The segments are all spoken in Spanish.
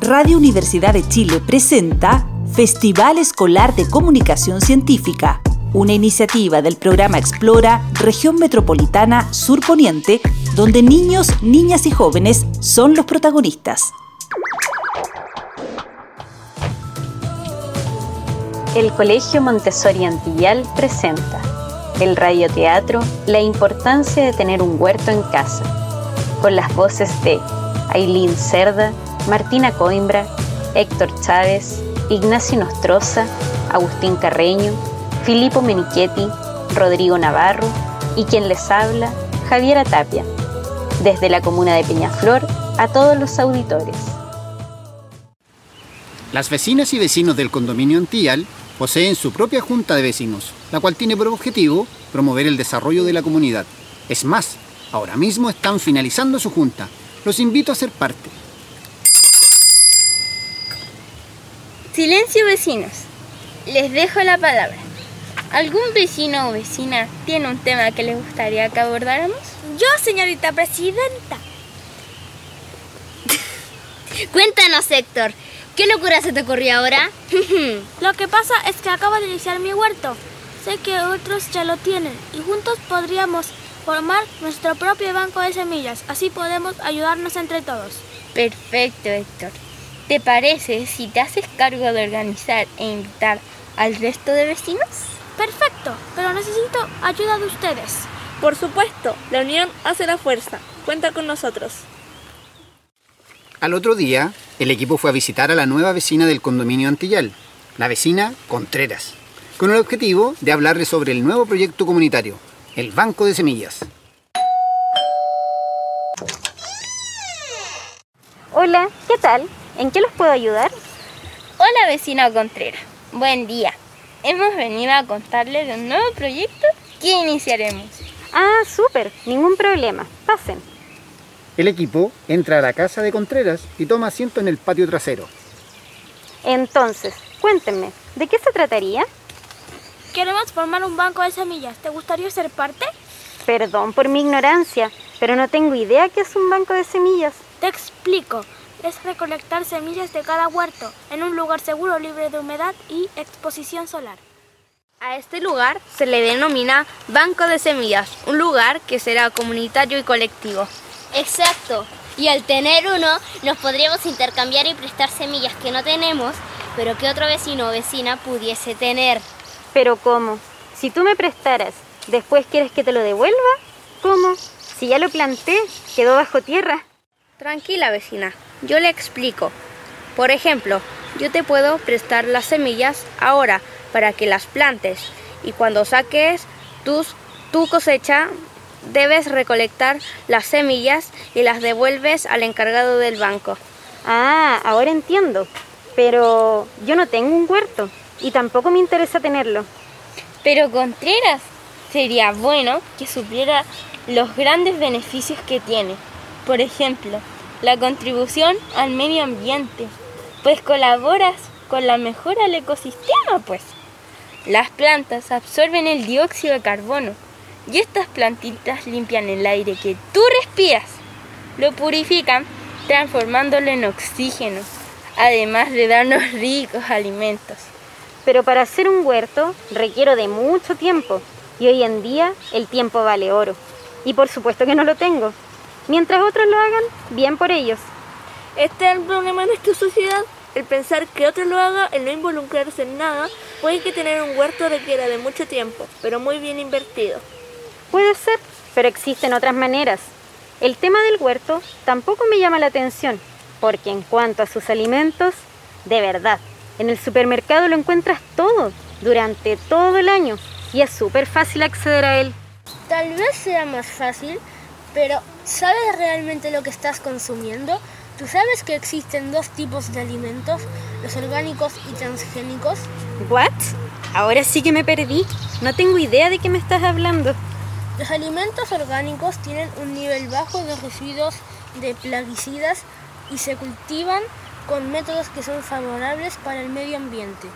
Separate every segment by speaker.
Speaker 1: Radio Universidad de Chile presenta Festival Escolar de Comunicación Científica, una iniciativa del programa Explora Región Metropolitana Sur Poniente, donde niños, niñas y jóvenes son los protagonistas. El Colegio Montessori Antillal presenta el radioteatro La importancia de tener un huerto en casa, con las voces de Aileen Cerda, Martina Coimbra, Héctor Chávez, Ignacio Nostroza, Agustín Carreño, Filippo Menichetti, Rodrigo Navarro y quien les habla, Javiera Tapia, desde la comuna de Peñaflor a todos los auditores.
Speaker 2: Las vecinas y vecinos del condominio Antillal poseen su propia junta de vecinos, la cual tiene por objetivo promover el desarrollo de la comunidad. Es más, ahora mismo están finalizando su junta. Los invito a ser parte.
Speaker 3: Silencio vecinos. Les dejo la palabra. ¿Algún vecino o vecina tiene un tema que les gustaría que abordáramos?
Speaker 4: Yo, señorita presidenta.
Speaker 5: Cuéntanos, Héctor. ¿Qué locura se te ocurrió ahora?
Speaker 4: lo que pasa es que acabo de iniciar mi huerto. Sé que otros ya lo tienen y juntos podríamos formar nuestro propio banco de semillas. Así podemos ayudarnos entre todos.
Speaker 3: Perfecto, Héctor. ¿Te parece si te haces cargo de organizar e invitar al resto de vecinos?
Speaker 4: Perfecto, pero necesito ayuda de ustedes.
Speaker 6: Por supuesto, la unión hace la fuerza. Cuenta con nosotros.
Speaker 2: Al otro día, el equipo fue a visitar a la nueva vecina del condominio Antillal, la vecina Contreras, con el objetivo de hablarle sobre el nuevo proyecto comunitario, el Banco de Semillas.
Speaker 7: Hola, ¿qué tal? ¿En qué los puedo ayudar?
Speaker 3: Hola vecina Contreras, buen día. Hemos venido a contarles de un nuevo proyecto que iniciaremos.
Speaker 7: Ah, súper, ningún problema. Pasen.
Speaker 2: El equipo entra a la casa de Contreras y toma asiento en el patio trasero.
Speaker 7: Entonces, cuéntenme, ¿de qué se trataría?
Speaker 4: Queremos formar un banco de semillas. ¿Te gustaría ser parte?
Speaker 7: Perdón por mi ignorancia, pero no tengo idea qué es un banco de semillas.
Speaker 4: Te explico es recolectar semillas de cada huerto en un lugar seguro libre de humedad y exposición solar.
Speaker 3: A este lugar se le denomina Banco de Semillas, un lugar que será comunitario y colectivo.
Speaker 5: Exacto. Y al tener uno, nos podríamos intercambiar y prestar semillas que no tenemos, pero que otro vecino o vecina pudiese tener.
Speaker 7: ¿Pero cómo? Si tú me prestaras, ¿después quieres que te lo devuelva? ¿Cómo? Si ya lo planté, quedó bajo tierra.
Speaker 3: Tranquila, vecina. Yo le explico. Por ejemplo, yo te puedo prestar las semillas ahora para que las plantes y cuando saques tus, tu cosecha debes recolectar las semillas y las devuelves al encargado del banco.
Speaker 7: Ah, ahora entiendo. Pero yo no tengo un huerto y tampoco me interesa tenerlo.
Speaker 3: Pero Contreras, sería bueno que supiera los grandes beneficios que tiene. Por ejemplo, la contribución al medio ambiente, pues colaboras con la mejora del ecosistema, pues. Las plantas absorben el dióxido de carbono y estas plantitas limpian el aire que tú respiras, lo purifican transformándolo en oxígeno, además de darnos ricos alimentos.
Speaker 7: Pero para hacer un huerto requiero de mucho tiempo y hoy en día el tiempo vale oro. Y por supuesto que no lo tengo. Mientras otros lo hagan, bien por ellos.
Speaker 6: Este es el problema en esta sociedad. El pensar que otro lo haga, el no involucrarse en nada, puede que tener un huerto requiera de mucho tiempo, pero muy bien invertido.
Speaker 7: Puede ser, pero existen otras maneras. El tema del huerto tampoco me llama la atención, porque en cuanto a sus alimentos, de verdad, en el supermercado lo encuentras todo, durante todo el año, y es súper fácil acceder a él.
Speaker 3: Tal vez sea más fácil pero, ¿sabes realmente lo que estás consumiendo? ¿Tú sabes que existen dos tipos de alimentos, los orgánicos y transgénicos?
Speaker 7: ¿What? Ahora sí que me perdí. No tengo idea de qué me estás hablando.
Speaker 3: Los alimentos orgánicos tienen un nivel bajo de residuos de plaguicidas y se cultivan con métodos que son favorables para el medio ambiente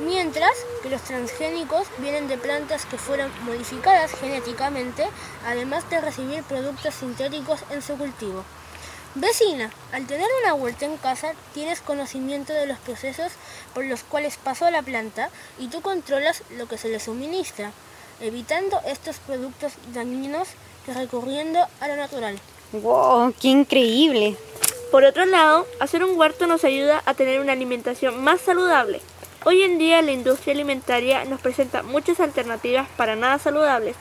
Speaker 3: mientras que los transgénicos vienen de plantas que fueron modificadas genéticamente, además de recibir productos sintéticos en su cultivo.
Speaker 8: Vecina, al tener una huerta en casa tienes conocimiento de los procesos por los cuales pasó la planta y tú controlas lo que se le suministra, evitando estos productos dañinos que recurriendo a lo natural.
Speaker 7: ¡Wow! ¡Qué increíble!
Speaker 6: Por otro lado, hacer un huerto nos ayuda a tener una alimentación más saludable. Hoy en día la industria alimentaria nos presenta muchas alternativas para nada saludables,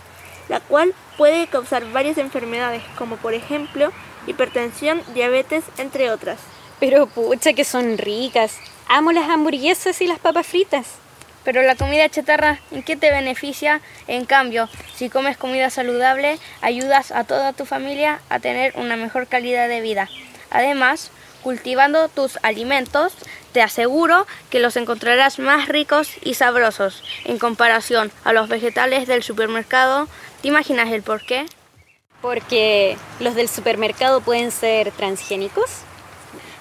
Speaker 6: la cual puede causar varias enfermedades, como por ejemplo hipertensión, diabetes, entre otras.
Speaker 7: Pero pucha que son ricas. Amo las hamburguesas y las papas fritas.
Speaker 3: Pero la comida chatarra, ¿en qué te beneficia? En cambio, si comes comida saludable, ayudas a toda tu familia a tener una mejor calidad de vida. Además, cultivando tus alimentos, te aseguro que los encontrarás más ricos y sabrosos en comparación a los vegetales del supermercado. ¿Te imaginas el por qué?
Speaker 7: Porque los del supermercado pueden ser transgénicos.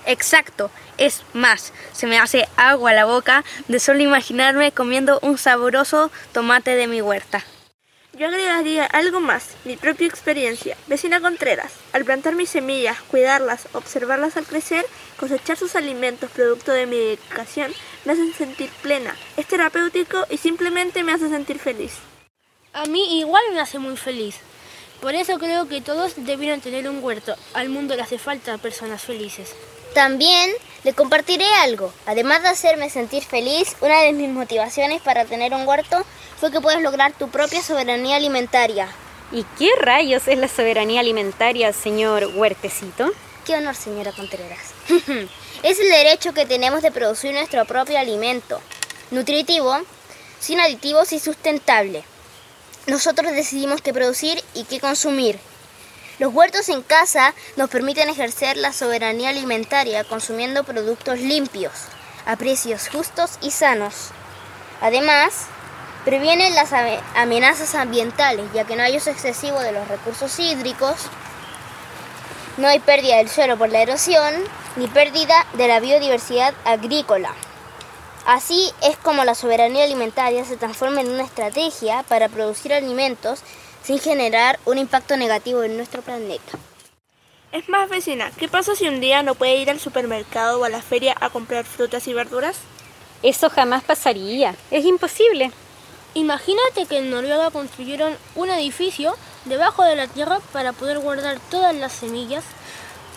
Speaker 3: Exacto, es más, se me hace agua la boca de solo imaginarme comiendo un sabroso tomate de mi huerta.
Speaker 6: Yo agregaría algo más, mi propia experiencia. Vecina Contreras, al plantar mis semillas, cuidarlas, observarlas al crecer, cosechar sus alimentos producto de mi dedicación, me hacen sentir plena, es terapéutico y simplemente me hace sentir feliz.
Speaker 8: A mí igual me hace muy feliz. Por eso creo que todos debieron tener un huerto. Al mundo le hace falta personas felices.
Speaker 5: También le compartiré algo. Además de hacerme sentir feliz, una de mis motivaciones para tener un huerto fue que puedes lograr tu propia soberanía alimentaria.
Speaker 7: ¿Y qué rayos es la soberanía alimentaria, señor Huertecito?
Speaker 5: Qué honor, señora Contreras. es el derecho que tenemos de producir nuestro propio alimento, nutritivo, sin aditivos y sustentable. Nosotros decidimos qué producir y qué consumir. Los huertos en casa nos permiten ejercer la soberanía alimentaria consumiendo productos limpios, a precios justos y sanos. Además, previenen las amenazas ambientales, ya que no hay uso excesivo de los recursos hídricos, no hay pérdida del suelo por la erosión, ni pérdida de la biodiversidad agrícola. Así es como la soberanía alimentaria se transforma en una estrategia para producir alimentos sin generar un impacto negativo en nuestro planeta.
Speaker 6: Es más, vecina, ¿qué pasa si un día no puede ir al supermercado o a la feria a comprar frutas y verduras?
Speaker 7: Eso jamás pasaría. Es imposible.
Speaker 8: Imagínate que en Noruega construyeron un edificio debajo de la tierra para poder guardar todas las semillas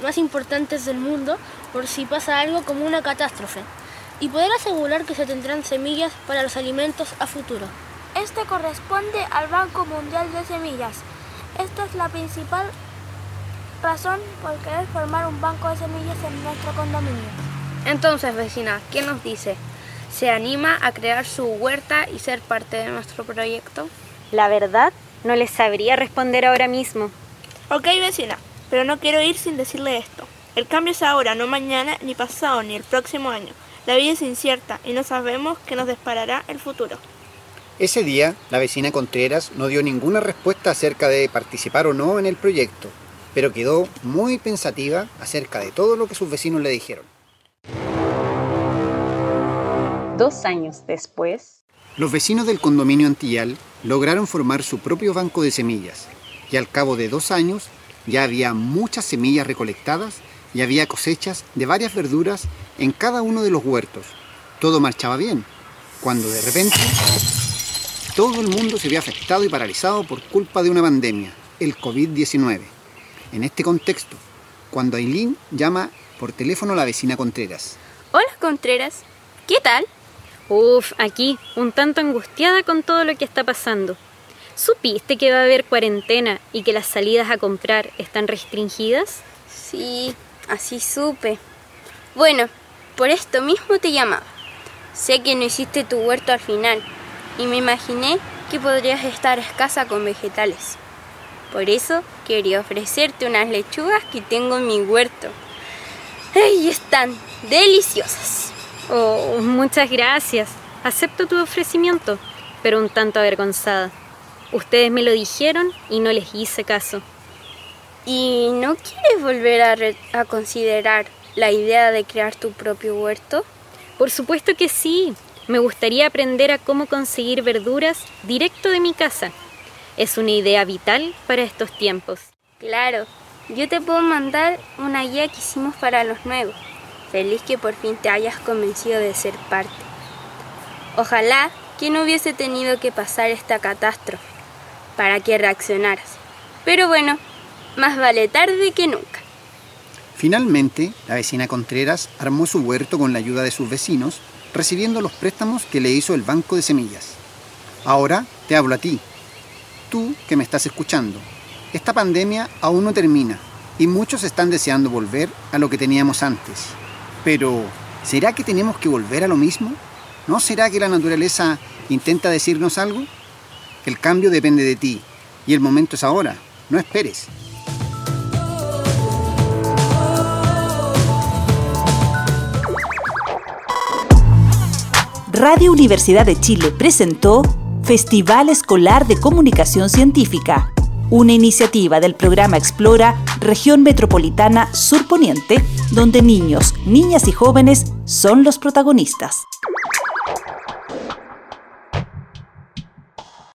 Speaker 8: más importantes del mundo por si pasa algo como una catástrofe y poder asegurar que se tendrán semillas para los alimentos a futuro.
Speaker 6: Este corresponde al Banco Mundial de Semillas. Esta es la principal razón por querer formar un banco de semillas en nuestro condominio.
Speaker 3: Entonces, vecina, ¿qué nos dice? ¿Se anima a crear su huerta y ser parte de nuestro proyecto?
Speaker 7: La verdad, no les sabría responder ahora mismo.
Speaker 6: Ok, vecina, pero no quiero ir sin decirle esto. El cambio es ahora, no mañana, ni pasado, ni el próximo año. La vida es incierta y no sabemos qué nos disparará el futuro.
Speaker 2: Ese día, la vecina Contreras no dio ninguna respuesta acerca de participar o no en el proyecto, pero quedó muy pensativa acerca de todo lo que sus vecinos le dijeron.
Speaker 9: Dos años después,
Speaker 2: los vecinos del condominio Antillal lograron formar su propio banco de semillas y al cabo de dos años ya había muchas semillas recolectadas y había cosechas de varias verduras en cada uno de los huertos. Todo marchaba bien, cuando de repente todo el mundo se vio afectado y paralizado por culpa de una pandemia, el COVID-19. En este contexto, cuando Aileen llama por teléfono a la vecina Contreras.
Speaker 3: Hola Contreras, ¿qué tal?
Speaker 7: Uf, aquí, un tanto angustiada con todo lo que está pasando. ¿Supiste que va a haber cuarentena y que las salidas a comprar están restringidas?
Speaker 3: Sí, así supe. Bueno, por esto mismo te llamaba. Sé que no hiciste tu huerto al final y me imaginé que podrías estar escasa con vegetales. Por eso quería ofrecerte unas lechugas que tengo en mi huerto. ¡Ay, están deliciosas!
Speaker 7: Oh, muchas gracias. Acepto tu ofrecimiento, pero un tanto avergonzada. Ustedes me lo dijeron y no les hice caso.
Speaker 3: ¿Y no quieres volver a, a considerar la idea de crear tu propio huerto?
Speaker 7: Por supuesto que sí. Me gustaría aprender a cómo conseguir verduras directo de mi casa. Es una idea vital para estos tiempos.
Speaker 3: Claro, yo te puedo mandar una guía que hicimos para los nuevos. Feliz que por fin te hayas convencido de ser parte. Ojalá que no hubiese tenido que pasar esta catástrofe para que reaccionaras. Pero bueno, más vale tarde que nunca.
Speaker 2: Finalmente, la vecina Contreras armó su huerto con la ayuda de sus vecinos, recibiendo los préstamos que le hizo el Banco de Semillas. Ahora te hablo a ti, tú que me estás escuchando. Esta pandemia aún no termina y muchos están deseando volver a lo que teníamos antes. Pero, ¿será que tenemos que volver a lo mismo? ¿No será que la naturaleza intenta decirnos algo? El cambio depende de ti y el momento es ahora. No esperes.
Speaker 1: Radio Universidad de Chile presentó Festival Escolar de Comunicación Científica, una iniciativa del programa Explora Región Metropolitana Surponiente, donde niños, niñas y jóvenes son los protagonistas.